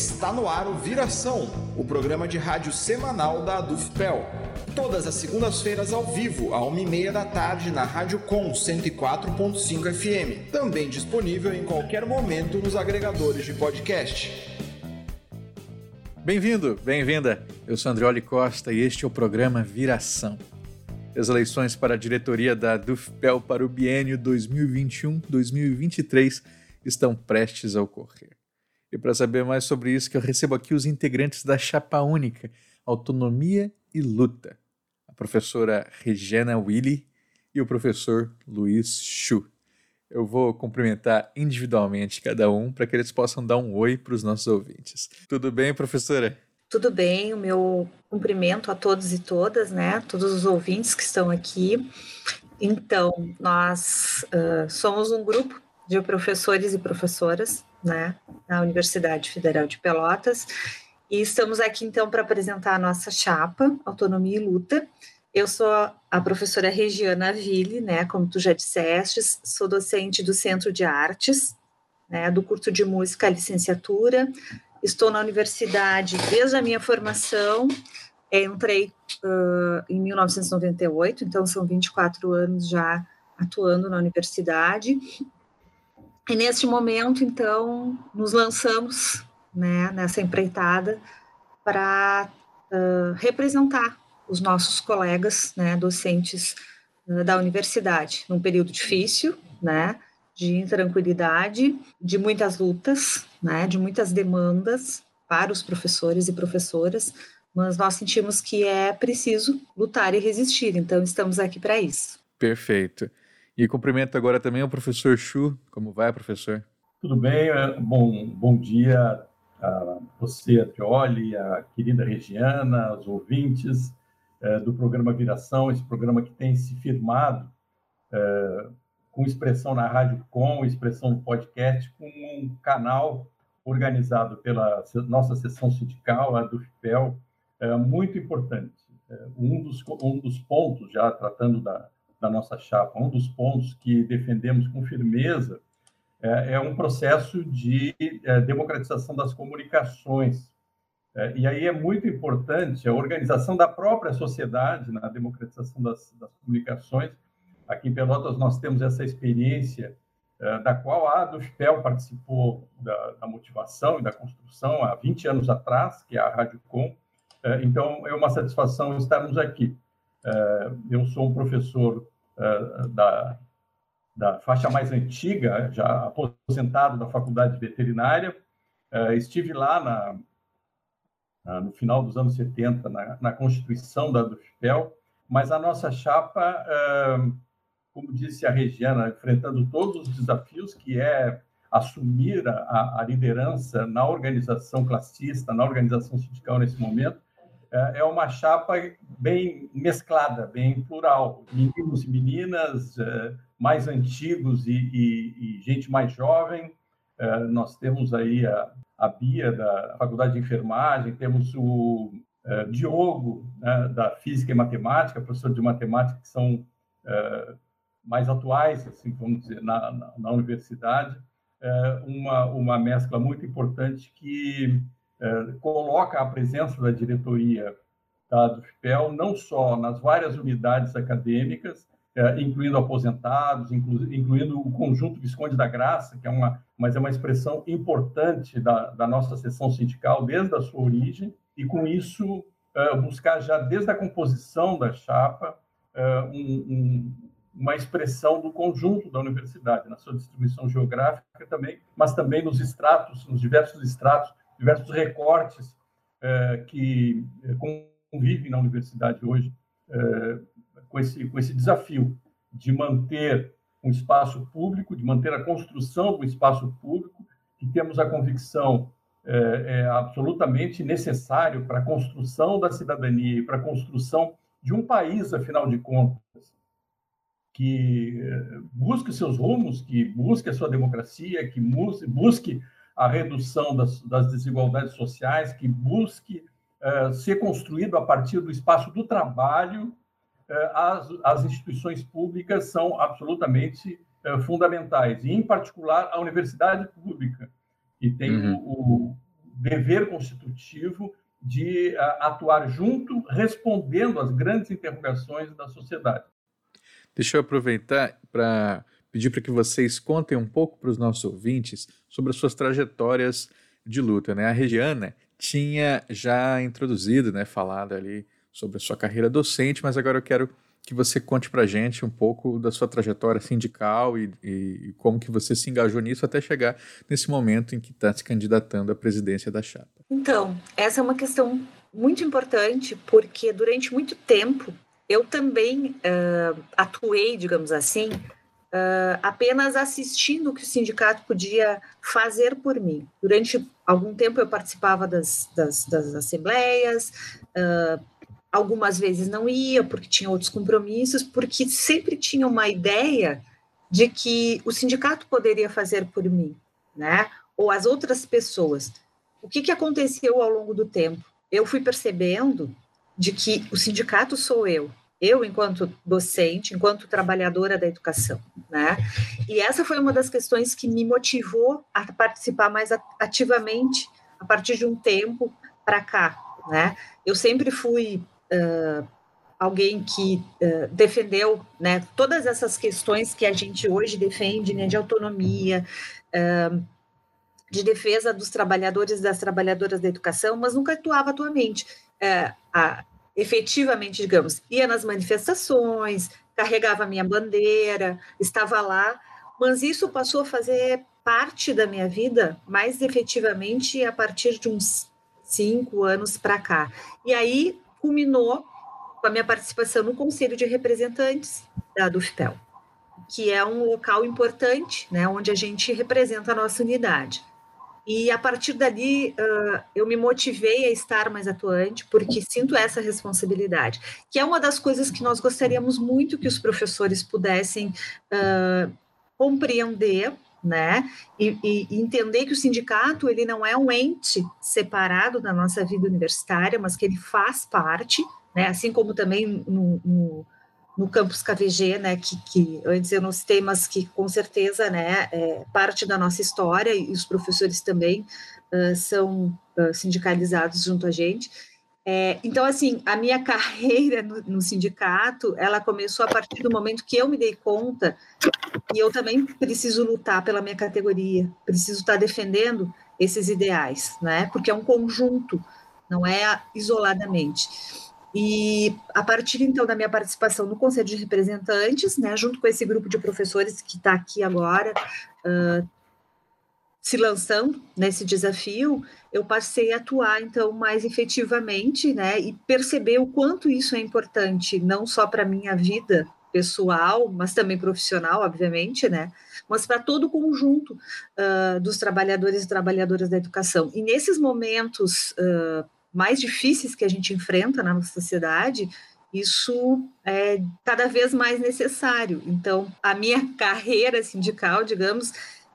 Está no ar o Viração, o programa de rádio semanal da Adufpel. Todas as segundas-feiras ao vivo, à uma e meia da tarde, na Rádio Com 104.5 FM. Também disponível em qualquer momento nos agregadores de podcast. Bem-vindo, bem-vinda. Eu sou Andrioli Costa e este é o programa Viração. As eleições para a diretoria da Dufpel para o biênio 2021-2023 estão prestes a ocorrer. E para saber mais sobre isso, que eu recebo aqui os integrantes da Chapa Única, Autonomia e Luta, a professora Regina Willi e o professor Luiz Chu. Eu vou cumprimentar individualmente cada um para que eles possam dar um oi para os nossos ouvintes. Tudo bem, professora? Tudo bem, o meu cumprimento a todos e todas, né? Todos os ouvintes que estão aqui. Então, nós uh, somos um grupo de professores e professoras né, na Universidade Federal de Pelotas. E estamos aqui então para apresentar a nossa chapa, Autonomia e Luta. Eu sou a professora Regiana Ville, né, como tu já disseste, sou docente do Centro de Artes, né, do curso de música licenciatura. Estou na universidade desde a minha formação. Entrei uh, em 1998, então são 24 anos já atuando na universidade e neste momento, então, nos lançamos né, nessa empreitada para uh, representar os nossos colegas né, docentes uh, da universidade, num período difícil, né, de intranquilidade, de muitas lutas, né, de muitas demandas para os professores e professoras, mas nós sentimos que é preciso lutar e resistir, então estamos aqui para isso. Perfeito. E cumprimento agora também o professor Chu. Como vai, professor? Tudo bem, é, bom, bom dia a você, a Trioli, a querida Regiana, os ouvintes é, do programa Viração, esse programa que tem se firmado é, com expressão na Rádio Com, expressão no podcast, com um canal organizado pela nossa seção sindical, a do FIPEL, muito importante. Um, dos, um dos pontos, já tratando da, da nossa chapa, um dos pontos que defendemos com firmeza é, é um processo de é, democratização das comunicações. É, e aí é muito importante a organização da própria sociedade na democratização das, das comunicações. Aqui em Pelotas nós temos essa experiência é, da qual a Dufpel participou da, da, motivação e da construção há 20 anos atrás, que é a Rádio Com. É, então, é uma satisfação estarmos aqui. É, eu sou um professor é, da, da faixa mais antiga, já aposentado da Faculdade Veterinária. É, estive lá na, no final dos anos 70, na, na constituição da Dufpel, mas a nossa chapa, como disse a Regiana, enfrentando todos os desafios, que é assumir a, a liderança na organização classista, na organização sindical nesse momento, é, é uma chapa bem mesclada, bem plural. Meninos e meninas, é, mais antigos e, e, e gente mais jovem. É, nós temos aí a, a Bia, da Faculdade de Enfermagem, temos o Diogo, né, da Física e Matemática, professor de Matemática, que são mais atuais, assim, vamos dizer, na, na, na universidade. uma, uma mescla muito importante que é, coloca a presença da diretoria da do FIPEL não só nas várias unidades acadêmicas, é, incluindo aposentados, incluindo o conjunto Visconde da Graça, que é uma, mas é uma expressão importante da, da nossa seção sindical desde a sua origem, e com isso é, buscar já desde a composição da chapa um, um, uma expressão do conjunto da universidade, na sua distribuição geográfica também, mas também nos estratos, nos diversos estratos diversos recortes é, que é, convivem na universidade hoje é, com, esse, com esse desafio de manter um espaço público, de manter a construção do espaço público, que temos a convicção é, é absolutamente necessário para a construção da cidadania e para a construção de um país, afinal de contas, que busque seus rumos, que busque a sua democracia, que busque a redução das, das desigualdades sociais, que busque uh, ser construído a partir do espaço do trabalho, uh, as, as instituições públicas são absolutamente uh, fundamentais, e, em particular, a universidade pública, que tem uhum. o, o, dever constitutivo de atuar junto, respondendo às grandes interrogações da sociedade. Deixa eu aproveitar para pedir para que vocês contem um pouco para os nossos ouvintes sobre as suas trajetórias de luta. Né? A Regiana tinha já introduzido, né, falado ali sobre a sua carreira docente, mas agora eu quero que você conte para gente um pouco da sua trajetória sindical e, e, e, como que você se engajou nisso até chegar nesse momento em que está se candidatando à presidência da chapa. Então, essa é uma questão muito importante porque durante muito tempo eu também uh, atuei, digamos assim, uh, apenas assistindo o que o sindicato podia fazer por mim. Durante algum tempo eu participava das, das, das assembleias, uh, algumas vezes não ia porque tinha outros compromissos, porque sempre tinha uma ideia de que o sindicato poderia fazer por mim, né? Ou as outras pessoas. O que, que aconteceu ao longo do tempo? Eu fui percebendo de que o sindicato sou eu, eu enquanto docente, enquanto trabalhadora da educação, né? E essa foi uma das questões que me motivou a participar mais ativamente a partir de um tempo para cá, né? Eu sempre fui uh, alguém que uh, defendeu né, todas essas questões que a gente hoje defende, né, de autonomia, uh, de defesa dos trabalhadores e das trabalhadoras da educação, mas nunca atuava atualmente, a, efetivamente, digamos, ia nas manifestações, carregava minha bandeira, estava lá, mas isso passou a fazer parte da minha vida mais efetivamente a partir de uns cinco anos para cá. E aí culminou com a minha participação no Conselho de Representantes da DUFPEL, que é um local importante, né, onde a gente representa a nossa unidade. E a partir dali uh, eu me motivei a estar mais atuante, porque sinto essa responsabilidade, que é uma das coisas que nós gostaríamos muito que os professores pudessem uh, compreender né? E, e, entender que o sindicato ele não é um ente separado da nossa vida universitária, mas que ele faz parte, né? Assim como também no, no, no campus KVG, né? Que, que antes eu não citei, mas que com certeza, né? É parte da nossa história e os professores também uh, são uh, sindicalizados junto a gente. É, então, assim, a minha carreira no, no, sindicato, ela começou a partir do momento que eu me dei conta e eu também preciso lutar pela minha categoria, preciso estar defendendo esses ideais, né? Porque é um conjunto, não é isoladamente. E a partir então da minha participação no Conselho de Representantes, né, junto com esse grupo de professores que está aqui agora, uh, se lançando nesse desafio, eu passei a atuar então mais efetivamente, né, e perceber o quanto isso é importante, não só para minha vida pessoal, mas também profissional, obviamente, né, mas para todo o conjunto uh, dos trabalhadores e trabalhadoras da educação. E nesses momentos uh, mais difíceis que a gente enfrenta na nossa sociedade, isso é cada vez mais necessário. Então, a minha carreira sindical, digamos,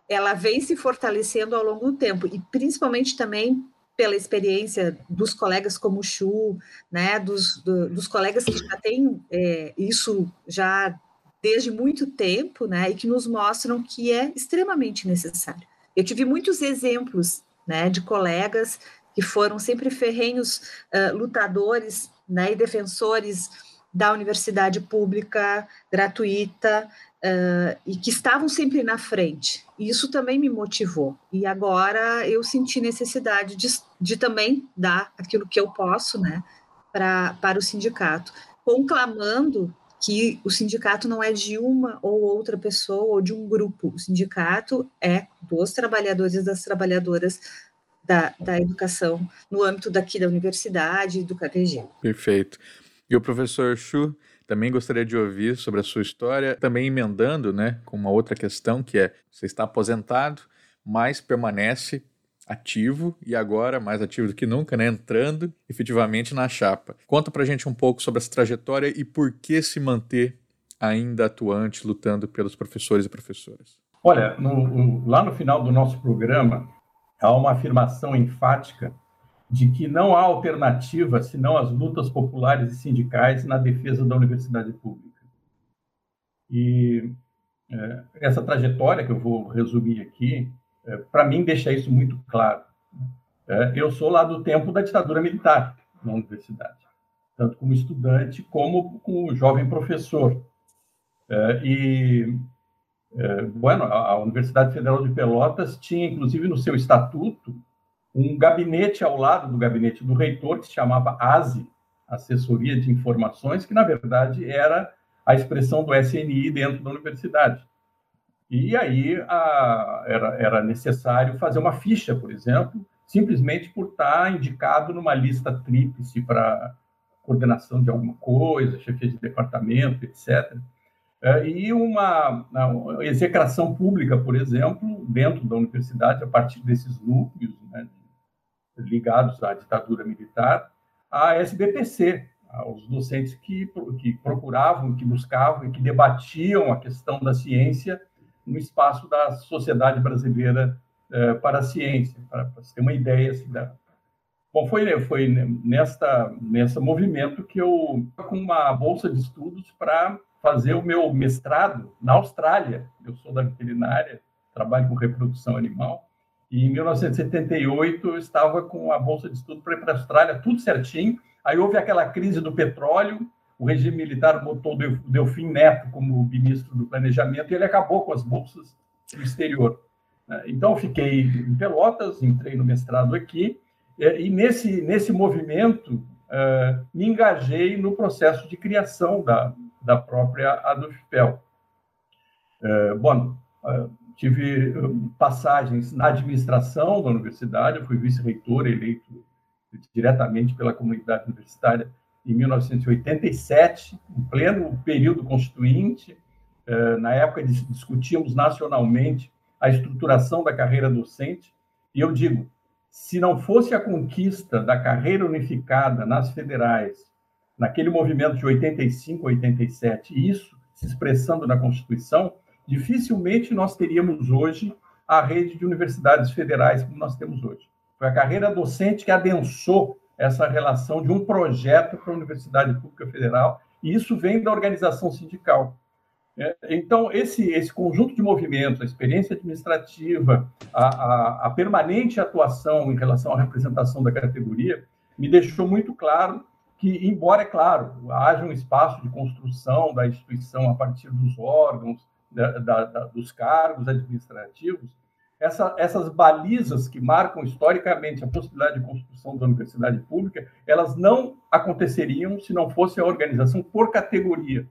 ela vem se fortalecendo ao longo do tempo, e principalmente também pela experiência dos colegas como o Chu, né, dos, do, dos colegas que já têm é, isso já desde muito tempo, né, e que nos mostram que é extremamente necessário. Eu tive muitos exemplos, né, de colegas que foram sempre ferrenhos uh, lutadores, né, e defensores da universidade pública gratuita, uh, e que estavam sempre na frente. E isso também me motivou. E agora eu senti necessidade de, de também dar aquilo que eu posso né, pra, para o sindicato, conclamando que o sindicato não é de uma ou outra pessoa ou de um grupo. O sindicato é dos trabalhadores e das trabalhadoras da, da educação no âmbito daqui da universidade e do KTG. Perfeito. E o professor Chu também gostaria de ouvir sobre a sua história, também emendando né, com uma outra questão, que é, você está aposentado, mas permanece ativo e agora mais ativo do que nunca, né, entrando efetivamente na chapa. Conta pra gente um pouco sobre essa trajetória e por que se manter ainda atuante, lutando pelos professores e professoras. Olha, no, lá no final do nosso programa, há uma afirmação enfática de que não há alternativa senão as lutas populares e sindicais na defesa da universidade pública. E é, essa trajetória que eu vou resumir aqui, é, para mim, deixa isso muito claro. É, eu sou lá do tempo da ditadura militar na universidade, tanto como estudante como como jovem professor. É, e, é, bueno, a Universidade Federal de Pelotas tinha, inclusive, no seu estatuto, um gabinete ao lado do gabinete do reitor, que se chamava ASI, Assessoria de Informações, que, na verdade, era a expressão do SNI dentro da universidade. E aí a, era, era necessário fazer uma ficha, por exemplo, simplesmente por estar indicado numa lista tríplice para coordenação de alguma coisa, chefia de departamento, etc. É, e uma, execração pública, por exemplo, dentro da universidade, a partir desses núcleos né, ligados à ditadura militar, a SBPC, aos docentes que, que procuravam, que buscavam e que debatiam a questão da ciência no espaço da sociedade brasileira eh, para a ciência, para, para ter uma ideia assim, da... Bom, foi, foi nesta, nesse movimento que eu, com uma bolsa de estudos para fazer o meu mestrado na Austrália. Eu sou da veterinária, trabalho com reprodução animal. E em 1978 eu estava com a bolsa de estudo para ir para a Austrália, tudo certinho. Aí houve aquela crise do petróleo, o regime militar botou o Delfim Neto como ministro do Planejamento e ele acabou com as bolsas do exterior. Então, eu fiquei em Pelotas, entrei no mestrado aqui, e nesse, nesse movimento eh, me engajei no processo de criação da, da própria Adufpel. É, bom, é, tive passagens na administração da universidade, fui vice-reitor eleito diretamente pela comunidade universitária em 1987, em pleno período constituinte. É, na época, discutíamos nacionalmente a estruturação da carreira docente, e eu digo, se não fosse a conquista da carreira unificada nas federais naquele movimento de 85, 87, e isso se expressando na Constituição, dificilmente nós teríamos hoje a rede de universidades federais como nós temos hoje. Foi a carreira docente que adensou essa relação de um projeto para a Universidade Pública Federal, e isso vem da organização sindical. É, então, esse, esse conjunto de movimentos, a experiência administrativa, a, a, a permanente atuação em relação à representação da categoria, me deixou muito claro que, embora, é claro, haja um espaço de construção da instituição a partir dos órgãos, da, da, dos cargos administrativos, essa, essas balizas que marcam historicamente a possibilidade de construção da universidade pública, elas não aconteceriam se não fosse a organização por categoria,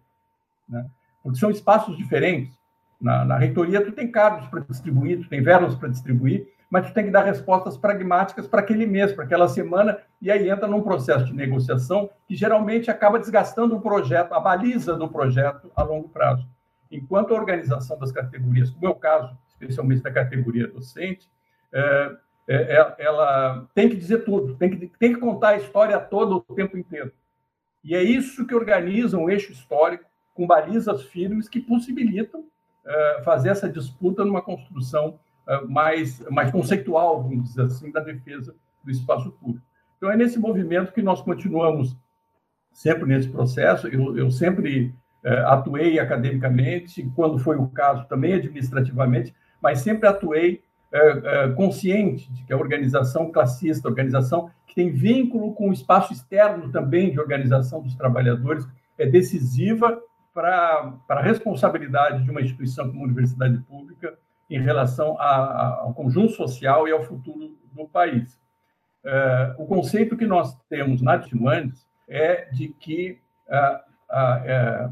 né? porque são espaços diferentes. Na, na reitoria, tu tem cargos para distribuir, tu tem verbas para distribuir, mas tu tem que dar respostas pragmáticas para aquele mês, para aquela semana, e aí entra num processo de negociação que geralmente acaba desgastando o projeto, a baliza do projeto a longo prazo. Enquanto a organização das categorias, como é o caso, especialmente da categoria docente, é, é, é ela tem que dizer tudo, tem que, tem que contar a história toda o tempo inteiro. E é isso que organiza um eixo histórico com balizas firmes que possibilitam fazer essa disputa numa construção eh, mais, mais conceitual, vamos dizer assim, da defesa do espaço público. Então, é nesse movimento que nós continuamos sempre nesse processo. Eu, eu sempre é, atuei academicamente, quando foi o caso, também administrativamente, mas sempre atuei consciente de que a organização classista, a organização que tem vínculo com o espaço externo também de organização dos trabalhadores, é decisiva para, a responsabilidade de uma instituição como a universidade pública em relação a, ao conjunto social e ao futuro do país. É, o conceito que nós temos na Timandes é de que é, é,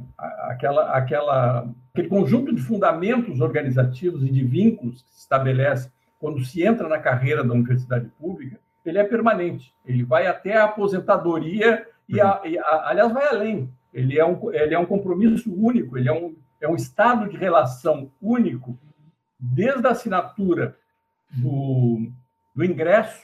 aquela, aquela, aquele conjunto de fundamentos organizativos e de vínculos que se estabelece quando se entra na carreira da universidade pública, ele é permanente. Ele vai até a aposentadoria e, a, e a, aliás, vai além. Ele é um, ele é um compromisso único, ele é um, é um estado de relação único desde a assinatura do, do ingresso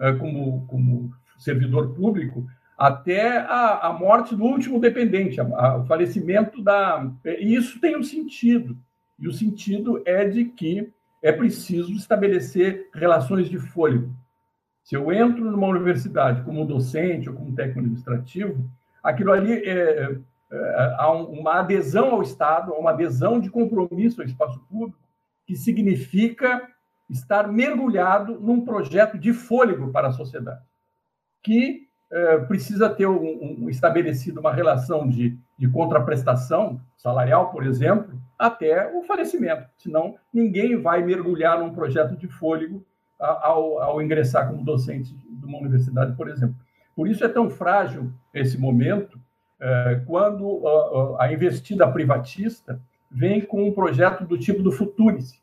é, como, como servidor público até a, a morte do último dependente, a, a, o falecimento da. E isso tem um sentido. E o sentido é de que é preciso estabelecer relações de fôlego. Se eu entro numa universidade como docente ou como técnico administrativo, aquilo ali é, é, há uma adesão ao Estado, uma adesão de compromisso ao espaço público, que significa estar mergulhado num projeto de fôlego para a sociedade, que é, precisa ter um, um, estabelecido uma relação de, de contraprestação salarial, por exemplo, até o falecimento. Senão, ninguém vai mergulhar num projeto de fôlego ao, ao ingressar como docente de uma universidade, por exemplo. Por isso é tão frágil esse momento, é, quando a investida privatista vem com um projeto do tipo do Futurice,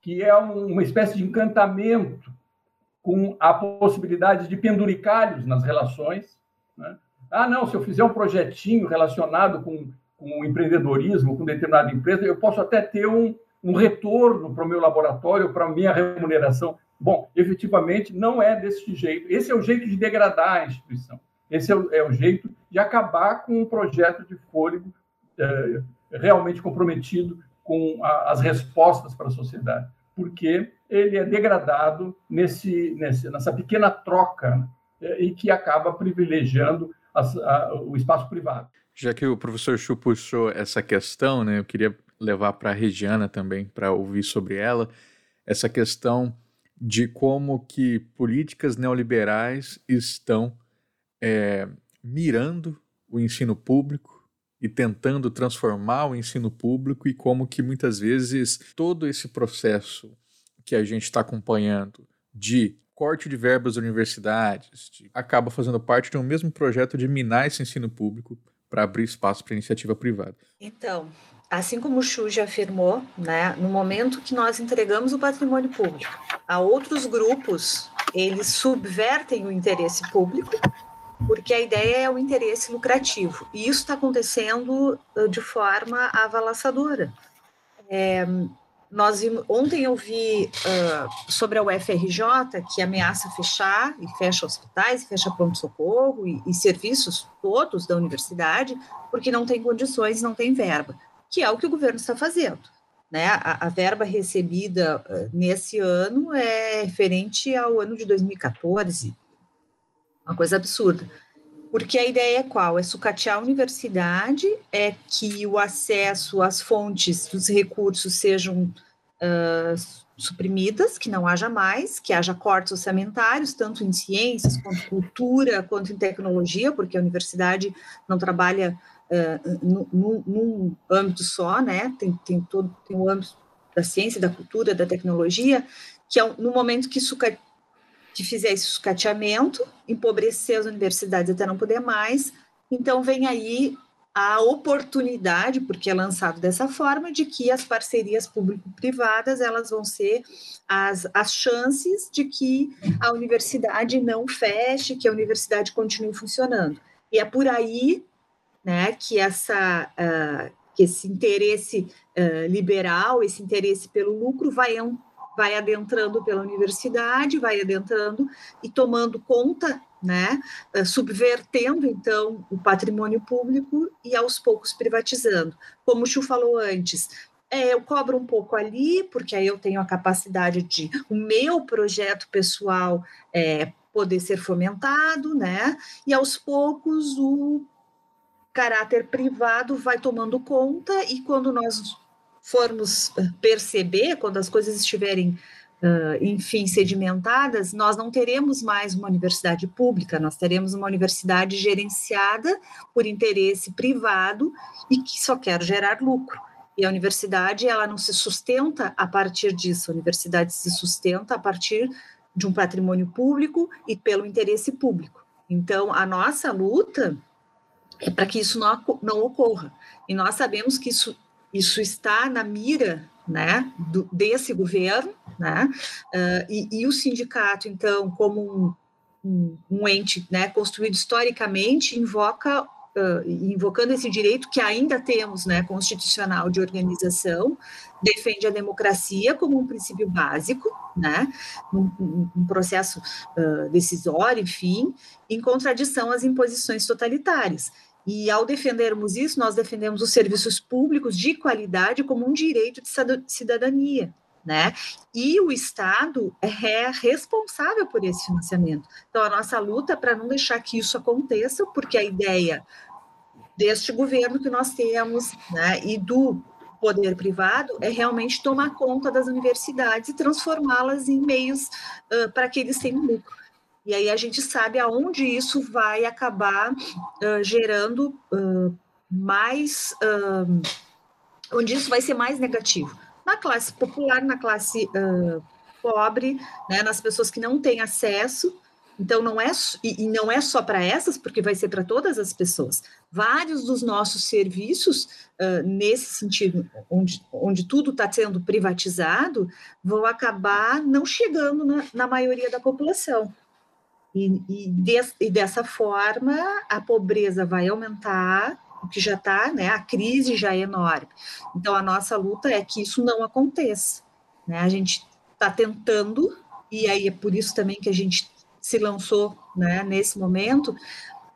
que é uma espécie de encantamento com a possibilidade de penduricalhos nas relações. Né? Ah, não, se eu fizer um projetinho relacionado com, com empreendedorismo, com determinada empresa, eu posso até ter um, um retorno para o meu laboratório, para a minha remuneração. Bom, efetivamente, não é desse jeito. Esse é o jeito de degradar a instituição. Esse é o, é o jeito de acabar com um projeto de fôlego é, realmente comprometido com a, as respostas para a sociedade, porque ele é degradado nesse, nesse nessa pequena troca é, e que acaba privilegiando a, o espaço privado. Já que o professor Chu puxou essa questão, né, eu queria levar para a Regiana também para ouvir sobre ela essa questão de como que políticas neoliberais estão é, mirando o ensino público e tentando transformar o ensino público e como que muitas vezes todo esse processo que a gente está acompanhando de corte de verbas das universidades de, acaba fazendo parte de um mesmo projeto de minar esse ensino público para abrir espaço para iniciativa privada. Então, assim como o Chu já afirmou, né, no momento que nós entregamos o patrimônio público a outros grupos, eles subvertem o interesse público, porque a ideia é o interesse lucrativo. E isso está acontecendo de forma avalaçadora. É, nós ontem eu vi uh, sobre a UFRJ que ameaça fechar e fecha hospitais, e fecha pronto-socorro e, e, serviços todos da universidade, porque não tem condições, não tem verba que é o que o governo está fazendo. Né? A, a verba recebida uh, nesse ano é referente ao ano de 2014, uma coisa absurda. Porque a ideia é qual? É sucatear a universidade, é que o acesso às fontes dos recursos sejam uh, suprimidas, que não haja mais, que haja cortes orçamentários, tanto em ciências, quanto cultura, quanto em tecnologia, porque a universidade não trabalha uh, num, âmbito só, né? Tem, tem todo tem o âmbito da ciência, da cultura, da tecnologia, que é no momento que suca, que fizer esse sucateamento, empobrecer as universidades até não poder mais, então vem aí a oportunidade, porque é lançado dessa forma, de que as parcerias público-privadas elas vão ser as, as chances de que a universidade não feche, que a universidade continue funcionando. E é por aí né, que, essa, uh, que esse interesse uh, liberal, esse interesse pelo lucro vai, vai adentrando pela universidade, vai adentrando e tomando conta, né, uh, subvertendo, então, o patrimônio público e, aos poucos, privatizando. Como o Chu falou antes, é, eu cobro um pouco ali, porque aí eu tenho a capacidade de o meu projeto pessoal é, poder ser fomentado, né? E aos poucos o caráter privado vai tomando conta e quando nós formos eh, perceber, quando as coisas estiverem, uh, enfim, sedimentadas, nós não teremos mais uma universidade pública, nós teremos uma universidade gerenciada por interesse privado e que só quer gerar lucro. E a universidade, ela não se sustenta a partir disso, a universidade se sustenta a partir de um patrimônio público e pelo interesse público. Então, a nossa luta é para que isso não, não ocorra. E nós sabemos que isso, isso está na mira né, do, desse governo, né, uh, e, e, o sindicato, então, como um, um, um ente né, construído historicamente, invoca Uh, invocando esse direito que ainda temos, né, constitucional de organização, defende a democracia como um princípio básico, né, um, um processo uh, decisório, enfim, em contradição às imposições totalitárias. E ao defendermos isso, nós defendemos os serviços públicos de qualidade como um direito de cidadania, né? E o Estado é responsável por esse financiamento. Então, a nossa luta é para não deixar que isso aconteça, porque a ideia deste governo que nós temos, né, e do poder privado é realmente tomar conta das universidades e transformá-las em meios uh, para que eles tenham lucro. E aí a gente sabe aonde isso vai acabar uh, gerando uh, mais, onde isso vai ser mais negativo. Na classe popular, na classe pobre, né, nas pessoas que não têm acesso, então, não é, e, não é só para essas, porque vai ser para todas as pessoas. Vários dos nossos serviços, uh, nesse sentido, onde, onde tudo está sendo privatizado, vão acabar não chegando na, na maioria da população. E, e, e, dessa forma, a pobreza vai aumentar, o que já está, né, a crise já é enorme. Então, a nossa luta é que isso não aconteça. Né? A gente está tentando, e aí é por isso também que a gente se lançou né, nesse momento,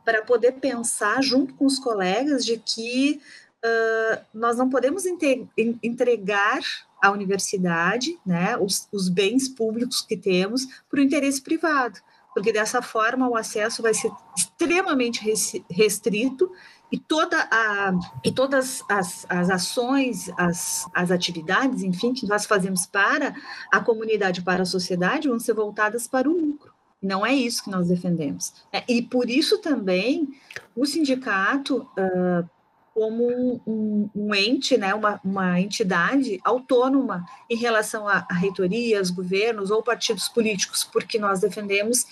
para poder pensar junto com os colegas de que uh, nós não podemos entregar à universidade né, os, os bens públicos que temos para o interesse privado, porque dessa forma o acesso vai ser extremamente restrito e, toda a, e todas as, as ações, as, as atividades, enfim, que nós fazemos para a comunidade, para a sociedade, vão ser voltadas para o lucro. Não é isso que nós defendemos. É, e por isso também o sindicato, como um, um, um, ente, né, uma, uma entidade autônoma em relação a, a reitorias, governos ou partidos políticos, porque nós defendemos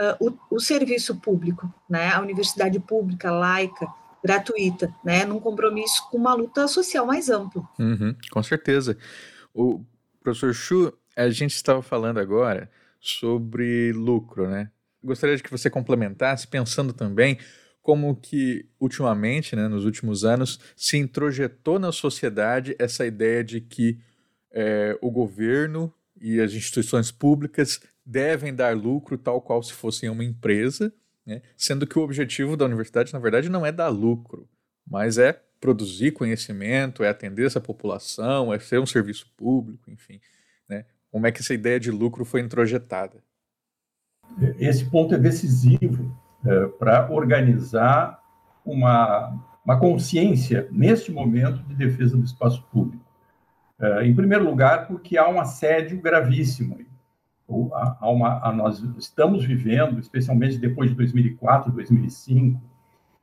uh, o, o, serviço público, né, a universidade pública, laica, gratuita, né, num compromisso com uma luta social mais ampla. Uhum, com certeza. O professor Chu, a gente estava falando agora sobre lucro, né? Gostaria de que você complementasse pensando também como que ultimamente, né, nos últimos anos, se introjetou na sociedade essa ideia de que é, o governo e as instituições públicas devem dar lucro tal qual se fossem uma empresa, né, sendo que o objetivo da universidade, na verdade, não é dar lucro, mas é produzir conhecimento, é atender essa população, é ser um serviço público, enfim. Né? Como é que essa ideia de lucro foi introjetada? Esse ponto é decisivo é, para organizar uma, uma consciência, neste momento, de defesa do espaço público. É, em primeiro lugar, porque há um assédio gravíssimo. Há uma, nós estamos vivendo, especialmente depois de 2004, 2005,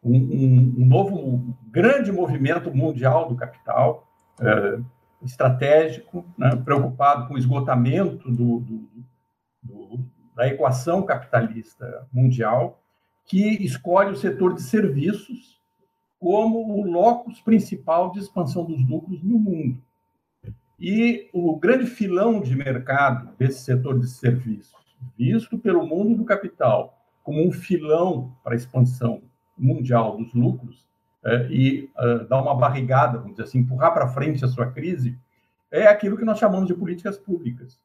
um, um, um novo grande movimento mundial do capital, é, estratégico, né, preocupado com o esgotamento do, do, do, da equação capitalista mundial, que escolhe o setor de serviços como o locus principal de expansão dos lucros no mundo. E o grande filão de mercado desse setor de serviços, visto pelo mundo do capital como um filão para a expansão mundial dos lucros, é, e uh, dar uma barrigada, vamos dizer assim, empurrar para frente a sua crise, é aquilo que nós chamamos de políticas públicas.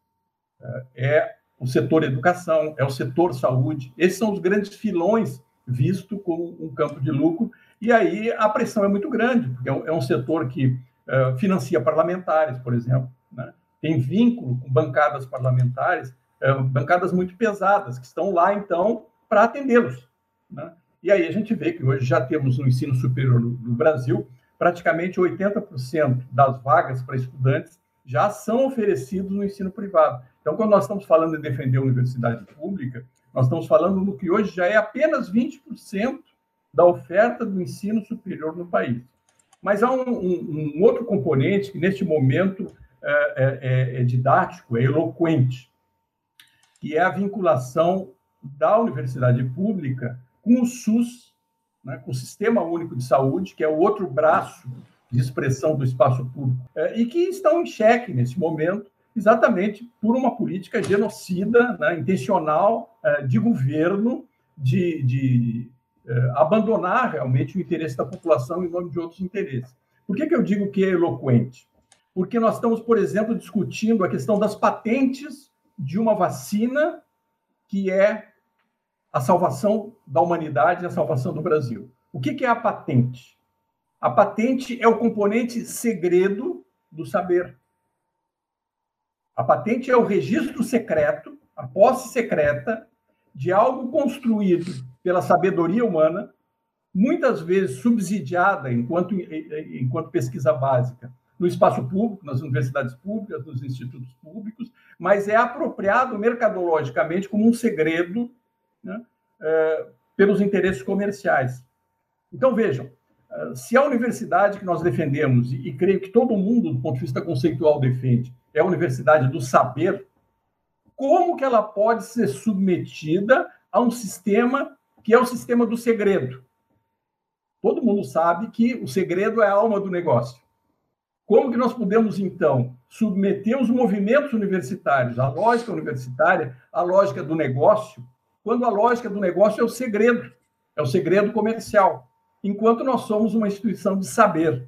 É, é o setor educação, é o setor saúde. Esses são os grandes filões visto como um campo de lucro. E aí a pressão é muito grande, porque é um é setor que uh, financia parlamentares, por exemplo. Né? Tem vínculo com bancadas parlamentares, uh, bancadas muito pesadas, que estão lá, então, para atendê-los. Né? E aí a gente vê que hoje já temos no ensino superior no Brasil praticamente 80% das vagas para estudantes já são oferecidos no ensino privado. Então, quando nós estamos falando em defender a universidade pública, nós estamos falando no que hoje já é apenas 20% da oferta do ensino superior no país. Mas há um, um, um outro componente que, neste momento, é, é, é didático, é eloquente, que é a vinculação da universidade pública com o SUS, né, com o Sistema Único de Saúde, que é o outro braço de expressão do espaço público, é, e que estão em xeque nesse momento, exatamente por uma política genocida, né, intencional é, de governo, de, de é, abandonar realmente o interesse da população em nome de outros interesses. Por que, que eu digo que é eloquente? Porque nós estamos, por exemplo, discutindo a questão das patentes de uma vacina que é a salvação da humanidade e a salvação do Brasil. O que, que é a patente? A patente é o componente segredo do saber. A patente é o registro secreto, a posse secreta de algo construído pela sabedoria humana, muitas vezes subsidiada enquanto, enquanto pesquisa básica no espaço público, nas universidades públicas, nos institutos públicos, mas é apropriado mercadologicamente como um segredo né, é, pelos interesses comerciais. Então, vejam, se a universidade que nós defendemos, e creio que todo mundo, do ponto de vista conceitual, defende, é a universidade do saber, como que ela pode ser submetida a um sistema que é o sistema do segredo? Todo mundo sabe que o segredo é a alma do negócio. Como que nós podemos, então, submeter os movimentos universitários, a lógica universitária, à lógica do negócio, quando a lógica do negócio é o segredo, é o segredo comercial, enquanto nós somos uma instituição de saber.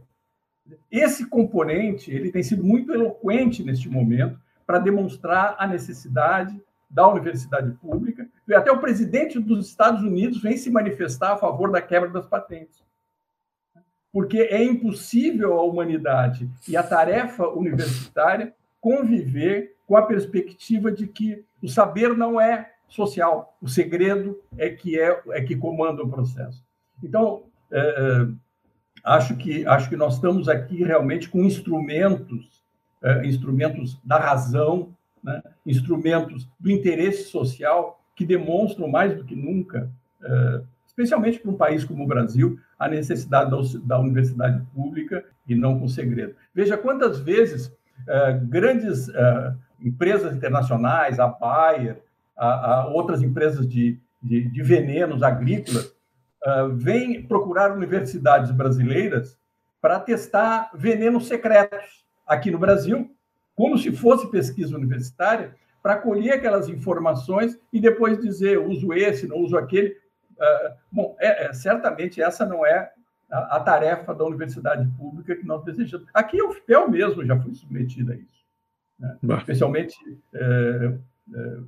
Esse componente ele tem sido muito eloquente neste momento para demonstrar a necessidade da universidade pública. E até o presidente dos Estados Unidos vem se manifestar a favor da quebra das patentes. Porque é impossível a humanidade e a tarefa universitária conviver com a perspectiva de que o saber não é social, o segredo é que é, é que comanda o processo. Então, é, é, acho que acho que nós estamos aqui realmente com instrumentos, é, instrumentos da razão, né? instrumentos do interesse social que demonstram mais do que nunca, é, especialmente para um país como o Brasil, a necessidade da, universidade pública e não com segredo. Veja quantas vezes é, grandes empresas internacionais, a Bayer, a, a outras empresas de, de, de venenos agrícolas, vêm procurar universidades brasileiras para testar venenos secretos aqui no Brasil como se fosse pesquisa universitária, para colher aquelas informações e depois dizer uso esse, não uso aquele. Uh, bom, é, é, certamente essa não é a, a, tarefa da universidade pública que nós desejamos. Aqui o FPEL mesmo já foi submetido a isso, né? especialmente é, é,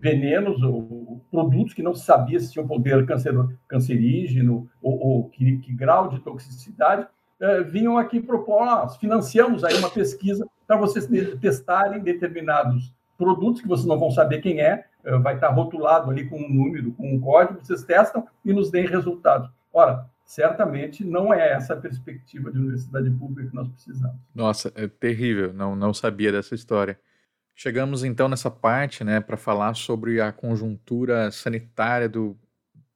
venenos ou produtos que não se sabia se tinham poder cancer, cancerígeno ou, ou que, que, grau de toxicidade, é, vinham aqui propor, nós financiamos aí uma pesquisa para vocês testarem determinados produtos que vocês não vão saber quem é, eh, vai estar rotulado ali com um número, com um código, vocês testam e nos deem resultados. Ora, certamente não é essa a perspectiva de universidade pública que nós precisamos. Nossa, é terrível, não, não sabia dessa história. Chegamos então nessa parte, né, para falar sobre a conjuntura sanitária do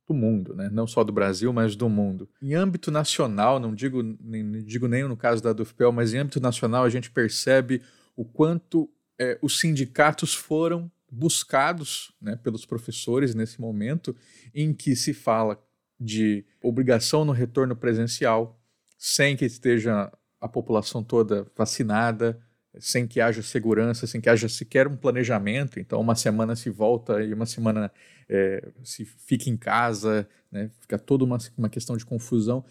do mundo, né? não só do Brasil, mas do mundo. Em âmbito nacional, não digo nem, digo nem no caso da Dufpel, mas em âmbito nacional a gente percebe o quanto é, os sindicatos foram buscados né, pelos professores nesse momento em que se fala de obrigação no retorno presencial, sem que esteja a população toda vacinada, sem que haja segurança, sem que haja sequer um planejamento. Então, uma semana se volta e uma semana é, se fica em casa, né? fica toda uma, uma questão de confusão.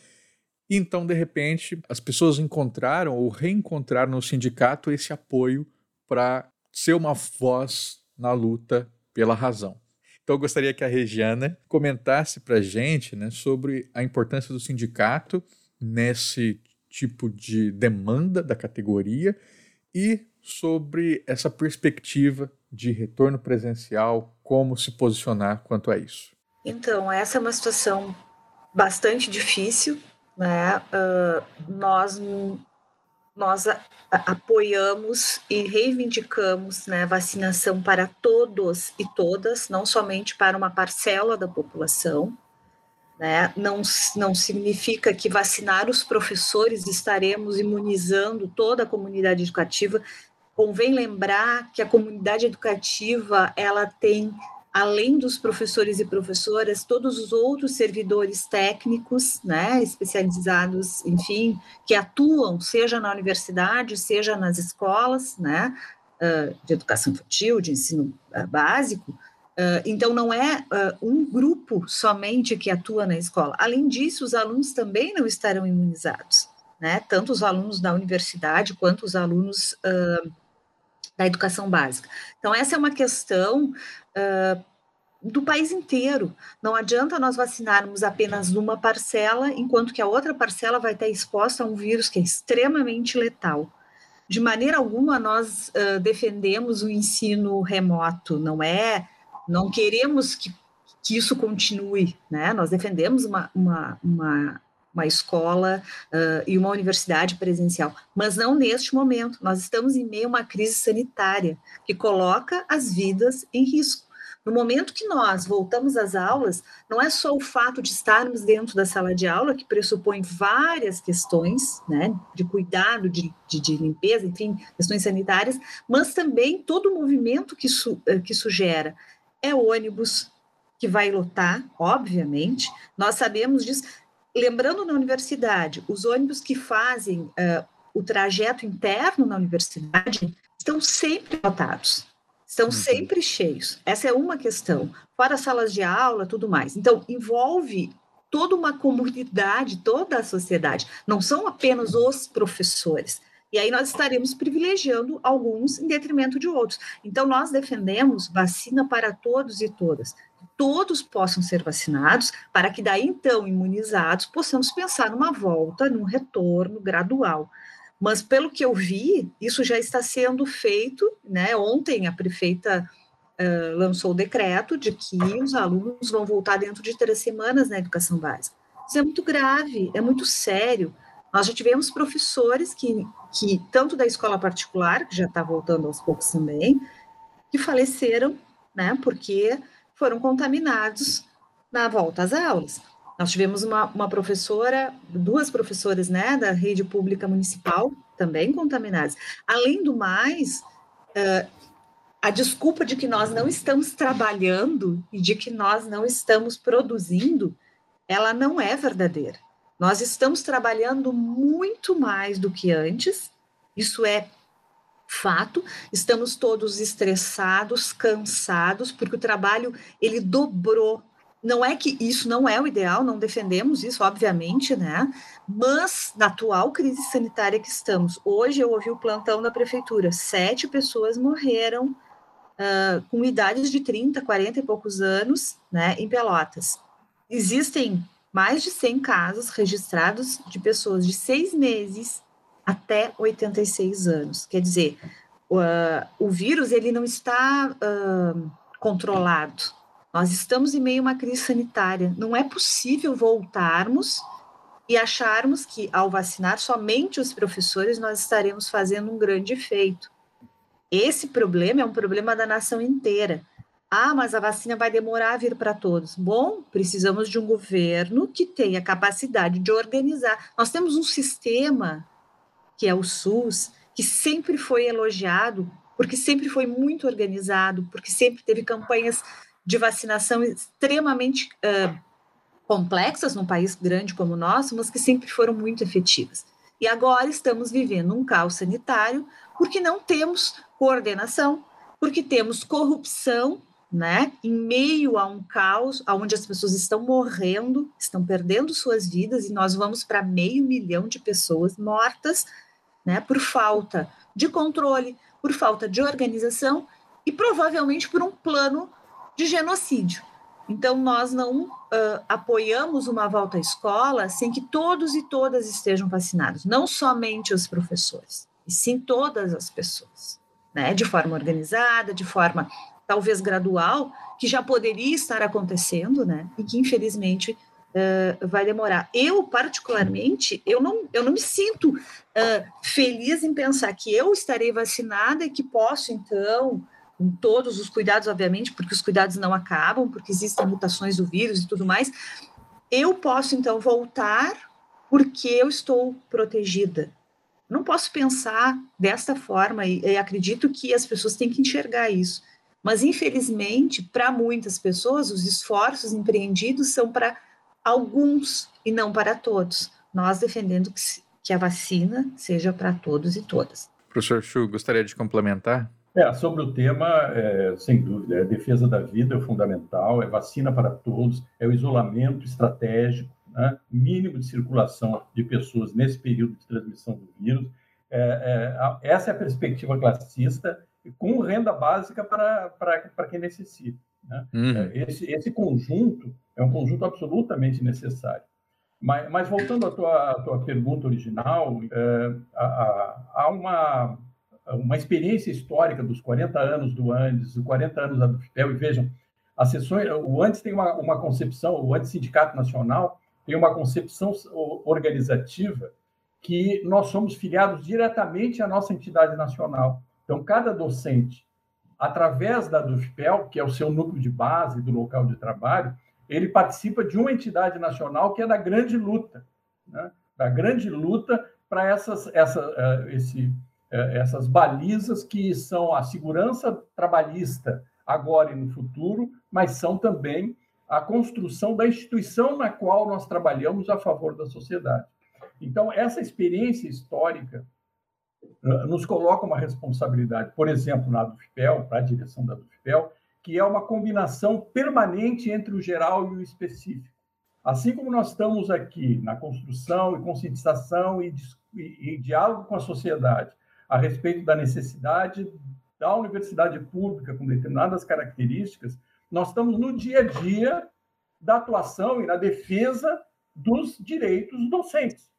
Então, de repente, as pessoas encontraram ou reencontraram no sindicato esse apoio para ser uma voz na luta pela razão. Então, eu gostaria que a Regiana comentasse para a gente né, sobre a importância do sindicato nesse tipo de demanda da categoria e sobre essa perspectiva de retorno presencial, como se posicionar quanto a isso. Então, essa é uma situação bastante difícil, né? Uh, nós nós a, a, apoiamos e reivindicamos né, vacinação para todos e todas, não somente para uma parcela da população. Né? Não, não significa que vacinar os professores estaremos imunizando toda a comunidade educativa. Convém lembrar que a comunidade educativa ela tem além dos professores e professoras, todos os outros servidores técnicos, né, especializados, enfim, que atuam, seja na universidade, seja nas escolas, né, de educação infantil, de ensino básico, Uh, então, não é uh, um grupo somente que atua na escola. Além disso, os alunos também não estarão imunizados, né? Tanto os alunos da universidade quanto os alunos uh, da educação básica. Então, essa é uma questão do país inteiro. Não adianta nós vacinarmos apenas uma parcela, enquanto que a outra parcela vai estar exposta a um vírus que é extremamente letal. De maneira alguma, nós defendemos o ensino remoto, não é não queremos que, que isso continue, né? Nós defendemos uma, uma, uma uma escola uh, e uma universidade presencial, mas não neste momento. Nós estamos em meio a uma crise sanitária que coloca as vidas em risco. No momento que nós voltamos às aulas, não é só o fato de estarmos dentro da sala de aula, que pressupõe várias questões, né, de cuidado, de, de, de limpeza, enfim, questões sanitárias, mas também todo o movimento que isso, que isso gera. É ônibus que vai lotar, obviamente, nós sabemos disso. Lembrando na universidade, os ônibus que fazem uh, o trajeto interno na universidade estão sempre lotados estão uhum. sempre cheios. Essa é uma questão. Fora salas de aula, tudo mais. Então, envolve toda uma comunidade, toda a sociedade. Não são apenas os professores. E aí nós estaremos privilegiando alguns em detrimento de outros. Então, nós defendemos vacina para todos e todas. Todos possam ser vacinados, para que daí, então, imunizados, possamos pensar numa volta, num retorno gradual. Mas, pelo que eu vi, isso já está sendo feito. Né? Ontem, a prefeita uh, lançou o decreto de que os alunos vão voltar dentro de três semanas na educação básica. Isso é muito grave, é muito sério. Nós já tivemos professores que, que tanto da escola particular, que já está voltando aos poucos também, que faleceram, né, porque foram contaminados na volta às aulas. Nós tivemos uma, uma professora, duas professoras, né, da rede pública municipal, também contaminadas. Além do mais, uh, a desculpa de que nós não estamos trabalhando e de que nós não estamos produzindo, ela não é verdadeira. Nós estamos trabalhando muito mais do que antes, isso é fato. Estamos todos estressados, cansados, porque o trabalho ele dobrou não é que isso não é o ideal, não defendemos isso, obviamente, né? Mas na atual crise sanitária que estamos, hoje eu ouvi o plantão da prefeitura, sete pessoas morreram uh, com idades de 30, 40 e poucos anos, né, em Pelotas. Existem mais de 100 casos registrados de pessoas de seis meses até 86 anos. Quer dizer, uh, o vírus ele não está uh, controlado, nós estamos em meio a uma crise sanitária. Não é possível voltarmos e acharmos que, ao vacinar somente os professores, nós estaremos fazendo um grande efeito. Esse problema é um problema da nação inteira. Ah, mas a vacina vai demorar a vir para todos. Bom, precisamos de um governo que tenha capacidade de organizar. Nós temos um sistema, que é o SUS, que sempre foi elogiado, porque sempre foi muito organizado, porque sempre teve campanhas de vacinação extremamente uh, complexas num país grande como o nosso, mas que sempre foram muito efetivas. E agora estamos vivendo um caos sanitário porque não temos coordenação, porque temos corrupção, né, em meio a um caos onde as pessoas estão morrendo, estão perdendo suas vidas e nós vamos para meio milhão de pessoas mortas, né, por falta de controle, por falta de organização e provavelmente por um plano de genocídio. Então, nós não uh, apoiamos uma volta à escola sem que todos e todas estejam vacinados, não somente os professores, e sim todas as pessoas, né? de forma organizada, de forma talvez gradual, que já poderia estar acontecendo, né? e que infelizmente uh, vai demorar. Eu, particularmente, eu não, eu não me sinto uh, feliz em pensar que eu estarei vacinada e que posso, então, com todos os cuidados, obviamente, porque os cuidados não acabam, porque existem mutações do vírus e tudo mais, eu posso então voltar porque eu estou protegida. Não posso pensar desta forma e, e acredito que as pessoas têm que enxergar isso. Mas infelizmente, para muitas pessoas, os esforços empreendidos são para alguns e não para todos. Nós defendendo que, que a vacina seja para todos e todas. Professor Chu, gostaria de complementar? É, sobre o tema, é, sem dúvida, é a defesa da vida é fundamental, é vacina para todos, é o isolamento estratégico, né? mínimo de circulação de pessoas nesse período de transmissão do vírus. É, é, essa é a perspectiva classista, com renda básica para, para, para quem necessita. Né? Uhum. É, esse, esse conjunto é um conjunto absolutamente necessário. Mas, mas voltando à tua, à tua pergunta original, é, há, há uma uma experiência histórica dos 40 anos do Andes, os 40 anos da Dufpel, e vejam, as sessões, o Andes tem uma, uma concepção, o Andes Sindicato Nacional tem uma concepção organizativa que nós somos filiados diretamente à nossa entidade nacional. Então, cada docente, através da DUFPEL, que é o seu núcleo de base do local de trabalho, ele participa de uma entidade nacional que é da grande luta, né? da grande luta para essas, essa, eh, esse, eh, essas balizas que são a segurança trabalhista agora e no futuro, mas são também a construção da instituição na qual nós trabalhamos a favor da sociedade. Então, essa experiência histórica nos coloca uma responsabilidade, por exemplo, na DUFPEL, para a direção da DUFPEL, que é uma combinação permanente entre o geral e o específico. Assim como nós estamos aqui na construção e conscientização e, e, e diálogo com a sociedade a respeito da necessidade da universidade pública com determinadas características, nós estamos no dia a dia da atuação e na defesa dos direitos docentes.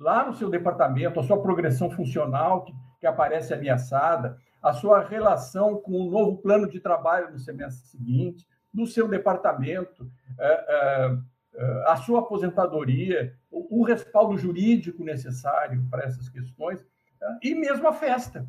Lá no seu departamento, a sua progressão funcional que, que aparece ameaçada, a sua relação com o novo plano de trabalho no semestre seguinte, do seu departamento, é, é, é, a sua aposentadoria, o, respaldo jurídico necessário para essas questões, e mesmo a festa.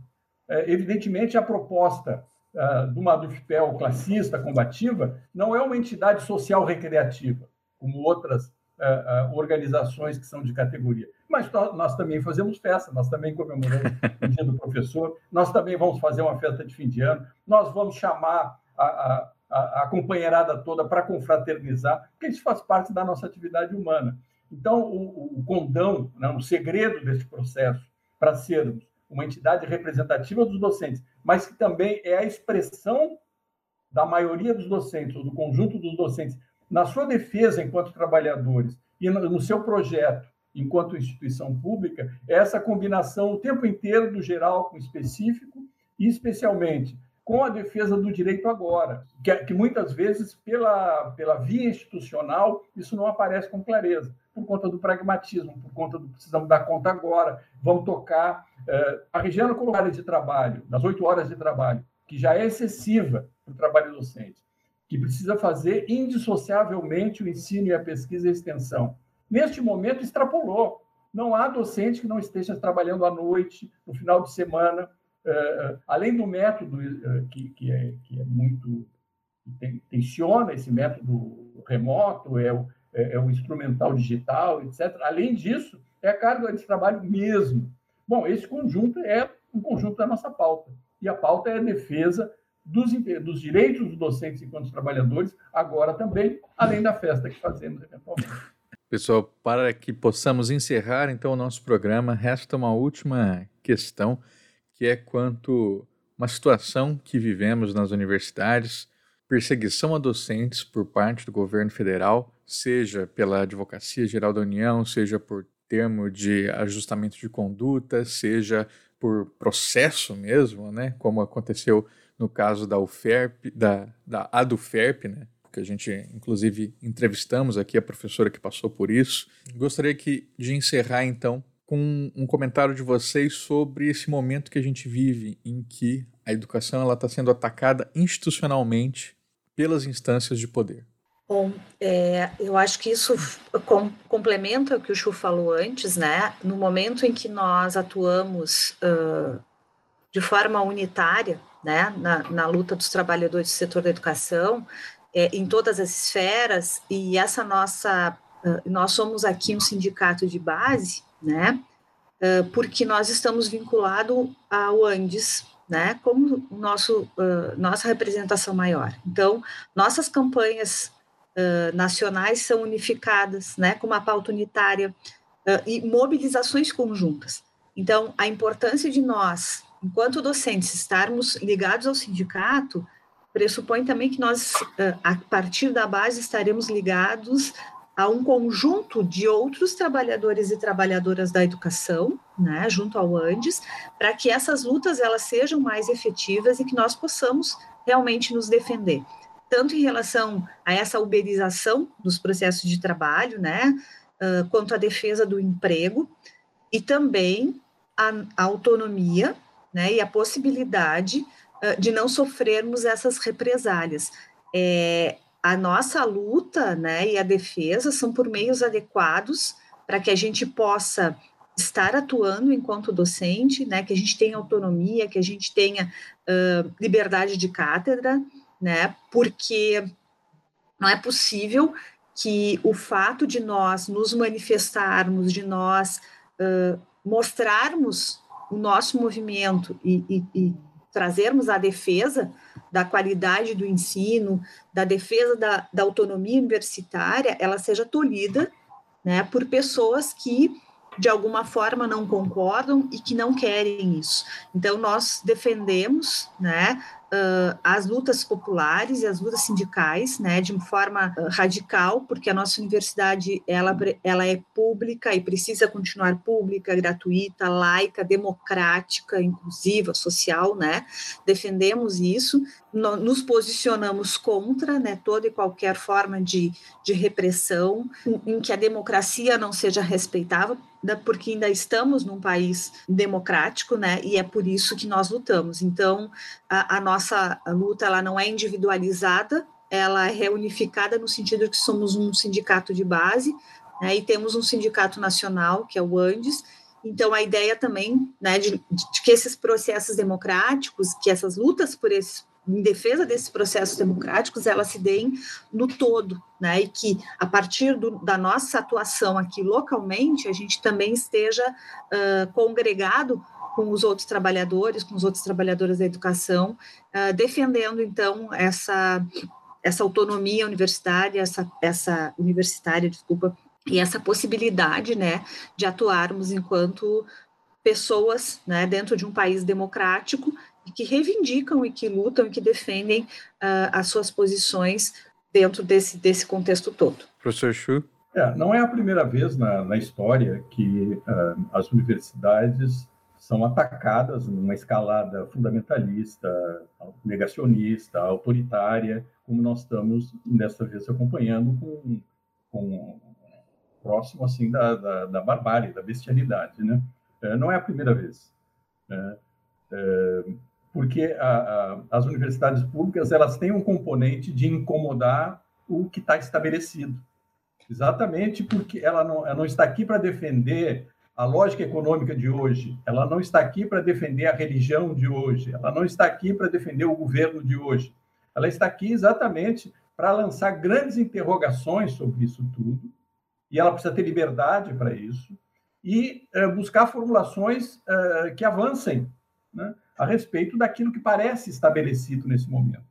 Evidentemente, a proposta uh, de uma DUFPEL classista, combativa, não é uma entidade social recreativa, como outras uh, uh, organizações que são de categoria. Mas nós também fazemos festa, nós também comemoramos o dia do professor, nós também vamos fazer uma festa de fim de ano, nós vamos chamar a, a, a, a companheirada toda para confraternizar, porque isso faz parte da nossa atividade humana. Então, o, o condão, né, o segredo desse processo para sermos uma entidade representativa dos docentes, mas que também é a expressão da maioria dos docentes, ou do conjunto dos docentes, na sua defesa enquanto trabalhadores e no seu projeto enquanto instituição pública, é essa combinação o tempo inteiro do geral com o específico e, especialmente, com a defesa do direito agora, que, que muitas vezes, pela, pela via institucional, isso não aparece com clareza por conta do pragmatismo, por conta do precisamos dar conta agora, vamos tocar. É, a região curricular de trabalho, das oito horas de trabalho, que já é excessiva para o trabalho docente, que precisa fazer indissociavelmente o ensino e a pesquisa e a extensão. Neste momento, extrapolou. Não há docente que não esteja trabalhando à noite, no final de semana, é, é, além do método que, que, é, que é muito. Tensiona esse método remoto, é o é, é o instrumental digital, etc. Além disso, é a carga de trabalho mesmo. Bom, esse conjunto é um conjunto da nossa pauta. E a pauta é a defesa dos, dos direitos dos docentes enquanto trabalhadores, agora também, além da festa que fazemos eventualmente. Pessoal, para que possamos encerrar então o nosso programa, resta uma última questão, que é quanto uma situação que vivemos nas universidades, perseguição a docentes por parte do governo federal, seja pela Advocacia Geral da União, seja por termo de ajustamento de conduta, seja por processo mesmo, né, como aconteceu no caso da UFERP, da, da ADUFERP, né, porque a gente inclusive entrevistamos aqui a professora que passou por isso. Gostaria que, de encerrar então com um comentário de vocês sobre esse momento que a gente vive em que a educação está sendo atacada institucionalmente pelas instâncias de poder. Bom, é, eu acho que isso com, complementa o que o Chu falou antes, né? No momento em que nós atuamos uh, de forma unitária, né, na, na, luta dos trabalhadores do setor da educação, é, em todas as esferas, e essa nossa, uh, nós somos aqui um sindicato de base, né? Uh, porque nós estamos vinculados ao Andes, né, como nosso, uh, nossa representação maior. Então, nossas campanhas nacionais são unificadas, né, com uma pauta unitária e mobilizações conjuntas. Então, a importância de nós, enquanto docentes, estarmos ligados ao sindicato pressupõe também que nós, a partir da base, estaremos ligados a um conjunto de outros trabalhadores e trabalhadoras da educação, né, junto ao Andes, para que essas lutas elas sejam mais efetivas e que nós possamos realmente nos defender. Tanto em relação a essa uberização dos processos de trabalho, né, uh, quanto à defesa do emprego, e também a, a autonomia, né, e a possibilidade uh, de não sofrermos essas represálias. É, a nossa luta né, e a defesa são por meios adequados para que a gente possa estar atuando enquanto docente, né, que a gente tenha autonomia, que a gente tenha uh, liberdade de cátedra, né, porque não é possível que o fato de nós nos manifestarmos, de nós uh, mostrarmos o nosso movimento e, e, e trazermos a defesa da qualidade do ensino, da defesa da, da autonomia universitária, ela seja tolhida né, por pessoas que de alguma forma não concordam e que não querem isso. Então nós defendemos, né, uh, as lutas populares e as lutas sindicais, né, de uma forma uh, radical, porque a nossa universidade ela, ela é pública e precisa continuar pública, gratuita, laica, democrática, inclusiva, social, né? Defendemos isso, no, nos posicionamos contra, né, toda e qualquer forma de, de repressão, em, em que a democracia não seja respeitável, porque ainda estamos num país democrático, né? E é por isso que nós lutamos. Então, a, a nossa luta ela não é individualizada, ela é reunificada no sentido de que somos um sindicato de base, né? E temos um sindicato nacional que é o Andes. Então, a ideia também, né, de, de que esses processos democráticos, que essas lutas por esses em defesa desses processos democráticos, elas se deem no todo, né? E que a partir do, da nossa atuação aqui localmente, a gente também esteja uh, congregado com os outros trabalhadores, com os outros trabalhadores da educação, uh, defendendo então essa essa autonomia universitária, essa essa universitária, desculpa, e essa possibilidade, né, de atuarmos enquanto pessoas, né, dentro de um país democrático que reivindicam e que lutam e que defendem uh, as suas posições dentro desse, desse contexto todo. Professor Chu? É, não é a primeira vez na, na história que uh, as universidades são atacadas numa escalada fundamentalista, negacionista, autoritária, como nós estamos dessa vez acompanhando com, com próximo assim da, da, da barbárie, da bestialidade, né? É, não é a primeira vez. Né? É, porque a, a, as universidades públicas elas têm um componente de incomodar o que está estabelecido. Exatamente porque ela não, ela não está aqui para defender a lógica econômica de hoje, ela não está aqui para defender a religião de hoje, ela não está aqui para defender o governo de hoje. Ela está aqui exatamente para lançar grandes interrogações sobre isso tudo, e ela precisa ter liberdade para isso, e uh, buscar formulações uh, que avancem. Né? a respeito daquilo que parece estabelecido nesse momento.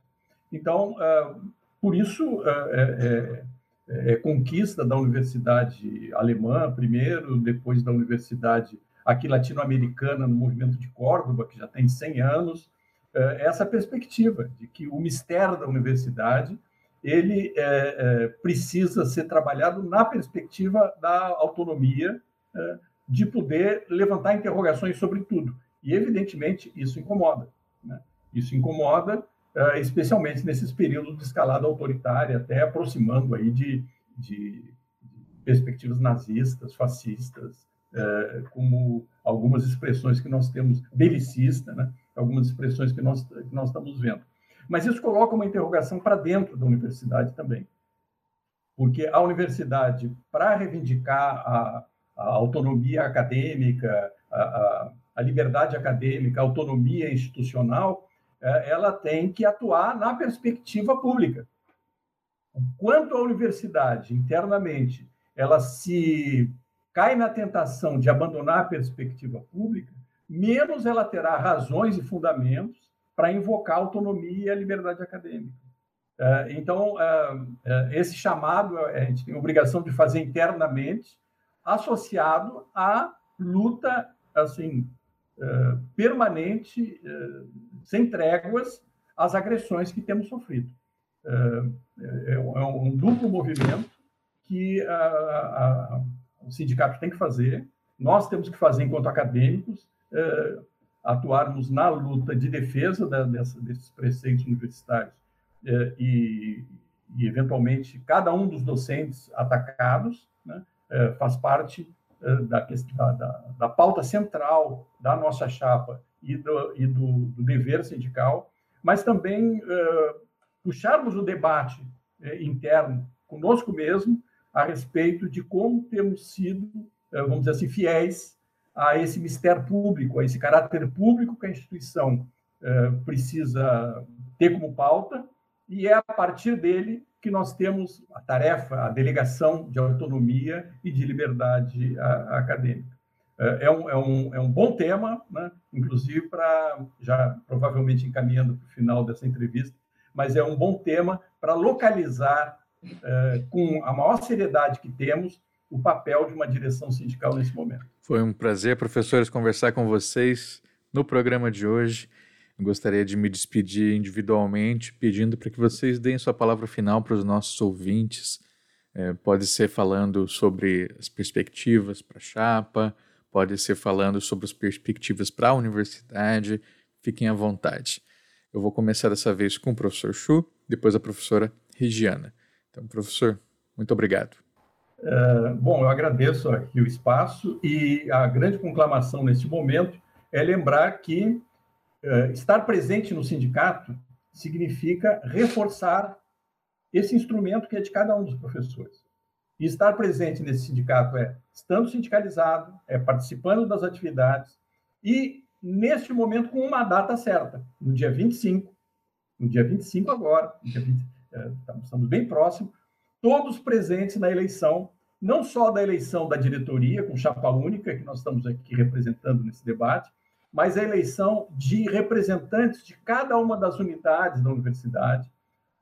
Então, ah, por isso, é, é, é conquista da universidade alemã, primeiro, depois da universidade aqui latino-americana, no movimento de Córdoba, que já tem 100 anos, ah, essa perspectiva de que o mistério da universidade ele é, é, precisa ser trabalhado na perspectiva da autonomia, é, de poder levantar interrogações sobre tudo. E, evidentemente, isso incomoda. Né? Isso incomoda, especialmente nesses períodos de escalada autoritária, até aproximando aí de, de perspectivas nazistas, fascistas, uh, como algumas expressões que nós temos, belicista, né? algumas expressões que nós, que nós estamos vendo. Mas isso coloca uma interrogação para dentro da universidade também. Porque a universidade, para reivindicar a, a autonomia acadêmica, a, a a liberdade acadêmica, a autonomia institucional, ela tem que atuar na perspectiva pública. Quanto a universidade, internamente, ela se cai na tentação de abandonar a perspectiva pública, menos ela terá razões e fundamentos para invocar a autonomia e a liberdade acadêmica. É, então, é, esse chamado a gente tem a obrigação de fazer internamente, associado à luta assim permanente, sem tréguas, às agressões que temos sofrido. Uh, é, um, um, duplo movimento que a, a, o sindicato tem que fazer, nós temos que fazer enquanto acadêmicos, atuarmos na luta de defesa da, dessa, desses preceitos universitários e, e, eventualmente, cada um dos docentes atacados né, faz parte eh, da, da, da, pauta central da nossa chapa e do, e do, do dever sindical, mas também puxarmos o debate interno conosco mesmo a respeito de como temos sido, vamos dizer assim, fiéis a esse mistério público, a esse caráter público que a instituição precisa ter como pauta, e é a partir dele que nós temos a tarefa, a delegação de autonomia e de liberdade acadêmica. É, é um, é um, é um bom tema, né? inclusive para, já provavelmente encaminhando para o final dessa entrevista, mas é um bom tema para localizar é, com a maior seriedade que temos o papel de uma direção sindical nesse momento. Foi um prazer, professores, conversar com vocês no programa de hoje. Gostaria de me despedir individualmente, pedindo para que vocês deem sua palavra final para os nossos ouvintes. É, pode ser falando sobre as perspectivas para a chapa, pode ser falando sobre as perspectivas para a universidade. Fiquem à vontade. Eu vou começar dessa vez com o professor Chu, depois a professora Regiana. Então, professor, muito obrigado. É, bom, eu agradeço aqui o espaço e a grande conclamação neste momento é lembrar que uh, estar presente no sindicato significa reforçar esse instrumento que é de cada um dos professores. E estar presente nesse sindicato é estando sindicalizado, é participando das atividades e, neste momento, com uma data certa, no dia 25, no dia 25 agora, dia 20, é, estamos bem próximos, todos presentes na eleição, não só da eleição da diretoria, com chapa única, que nós estamos aqui representando nesse debate, mas a eleição de representantes de cada uma das unidades da universidade,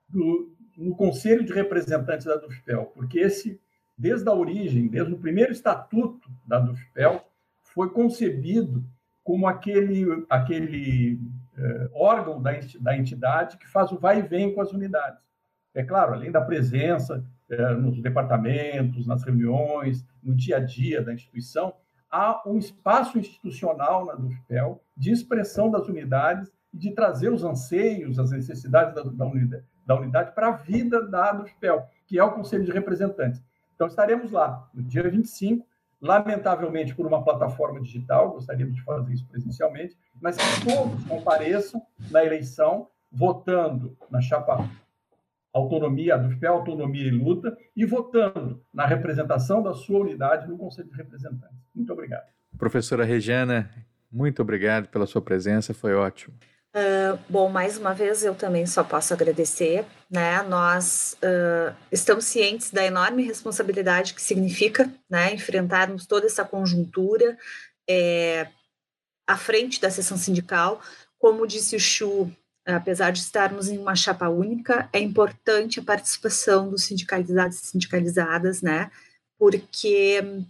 do, no Conselho de Representantes da DUFPEL, porque esse, desde a origem, desde o primeiro estatuto da DUFPEL, foi concebido como aquele, aquele eh, órgão da, da entidade que faz o vai e vem com as unidades. É claro, além da presença eh, nos departamentos, nas reuniões, no dia a dia da instituição, há um espaço institucional na DUFPEL de expressão das unidades e de trazer os anseios, as necessidades da, da unidade, da unidade para a vida da DUFPEL, que é o Conselho de Representantes. Então, estaremos lá no dia 25, lamentavelmente por uma plataforma digital, gostaríamos de fazer isso presencialmente, mas que todos compareçam na eleição, votando na chapa autonomia, do FPE Autonomia e Luta, e votando na representação da sua unidade no Conselho de Representantes. Muito obrigado. Professora Regiana, muito obrigado pela sua presença, foi ótimo. Uh, bom, mais uma vez eu também só posso agradecer, né? Nós uh, estamos cientes da enorme responsabilidade que significa, né, enfrentarmos toda essa conjuntura é, à frente da sessão sindical. Como disse o Chu, apesar de estarmos em uma chapa única, é importante a participação dos sindicalizados e sindicalizadas, né? Porque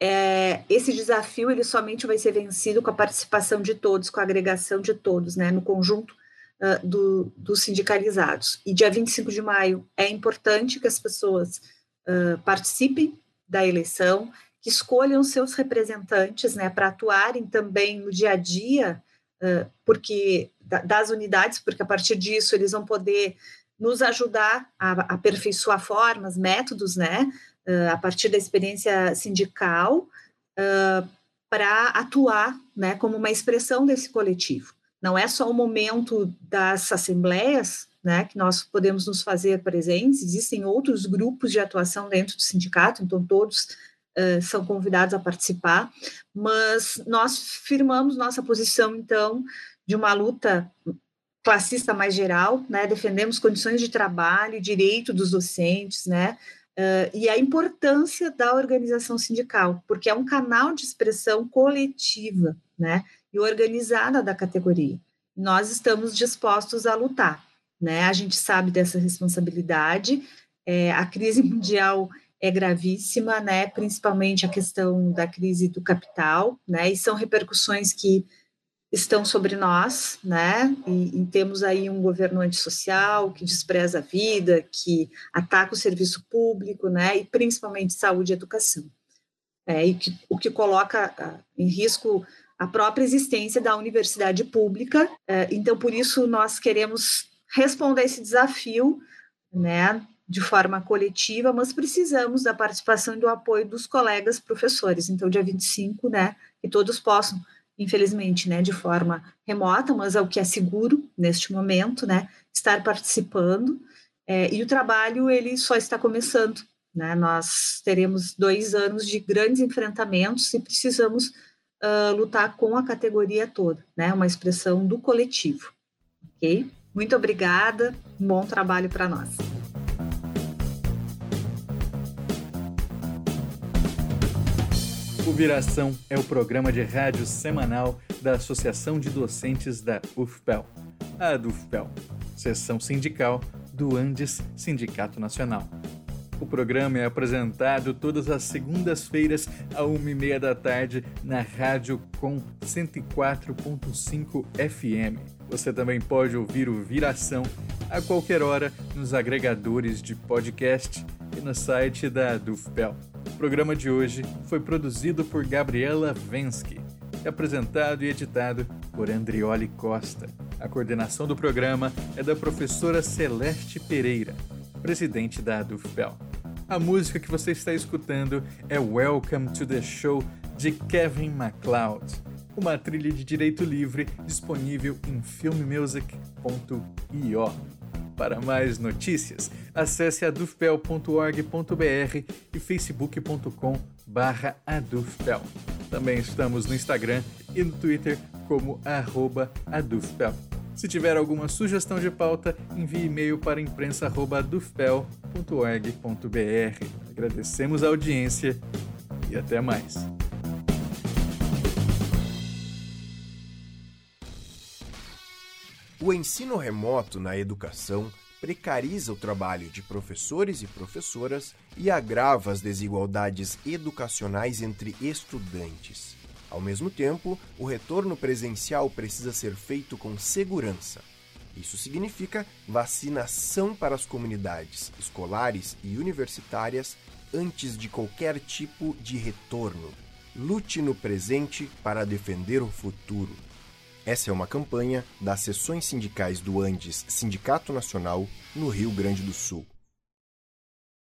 é, esse desafio ele somente vai ser vencido com a participação de todos, com a agregação de todos, né? No conjunto uh, do, dos sindicalizados. E dia 25 de maio é importante que as pessoas uh, participem da eleição, que escolham seus representantes, né? Para atuarem também no dia a dia, uh, porque das unidades, porque a partir disso eles vão poder nos ajudar a, aperfeiçoar formas, métodos, né, a partir da experiência sindical, para atuar, né, como uma expressão desse coletivo. Não é só o momento das assembleias, né, que nós podemos nos fazer presentes, existem outros grupos de atuação dentro do sindicato, então todos uh, são convidados a participar, mas nós firmamos nossa posição, então, de uma luta classista mais geral, né? Defendemos condições de trabalho, direito dos docentes, né? Uh, e a importância da organização sindical, porque é um canal de expressão coletiva, né? E organizada da categoria. Nós estamos dispostos a lutar, né? A gente sabe dessa responsabilidade. É, a crise mundial é gravíssima, né? Principalmente a questão da crise do capital, né? E são repercussões que estão sobre nós, né? E, e, temos aí um governo antissocial que despreza a vida, que ataca o serviço público, né? E principalmente saúde e educação. É, e que, o que coloca em risco a própria existência da universidade pública. Uh, então, por isso, nós queremos responder esse desafio, né? De forma coletiva, mas precisamos da participação e do apoio dos colegas professores. Então, dia 25, né? Que todos possam infelizmente, né, de forma remota, mas é o que é seguro neste momento, né, estar participando É, e o trabalho ele só está começando. Né? Nós teremos dois anos de grandes enfrentamentos e precisamos uh, lutar com a categoria toda, né? Uma expressão do coletivo. Ok? Muito obrigada. Bom trabalho para nós. O Viração é o programa de rádio semanal da Associação de Docentes da UFPEL, a DUFPEL, seção sindical do Andes Sindicato Nacional. O programa é apresentado todas as segundas-feiras, a uma e meia da tarde, na Rádio Com 104.5 FM. Você também pode ouvir o Viração a qualquer hora nos agregadores de podcast e no site da DUFPEL. O programa de hoje foi produzido por Gabriela Vensky apresentado e editado por Andrioli Costa. A coordenação do programa é da professora Celeste Pereira, presidente da DUFPEL. A música que você está escutando é Welcome to the Show de Kevin MacLeod, uma trilha de direito livre disponível em filmmusic.io. Para mais notícias, acesse adufpel.org.br e facebook.com adufpel. Também estamos no Instagram e no Twitter como arroba adufpel. Se tiver alguma sugestão de pauta, envie e-mail para imprensa.adufpel.org.br. Agradecemos a audiência e até mais. O ensino remoto na educação precariza o trabalho de professores e professoras e agrava as desigualdades educacionais entre estudantes. Ao mesmo tempo, o retorno presencial precisa ser feito com segurança. Isso significa vacinação para as comunidades escolares e universitárias antes de qualquer tipo de retorno. Lute no presente para defender o futuro. Essa é uma campanha das seções sindicais do Andes Sindicato Nacional, no Rio Grande do Sul.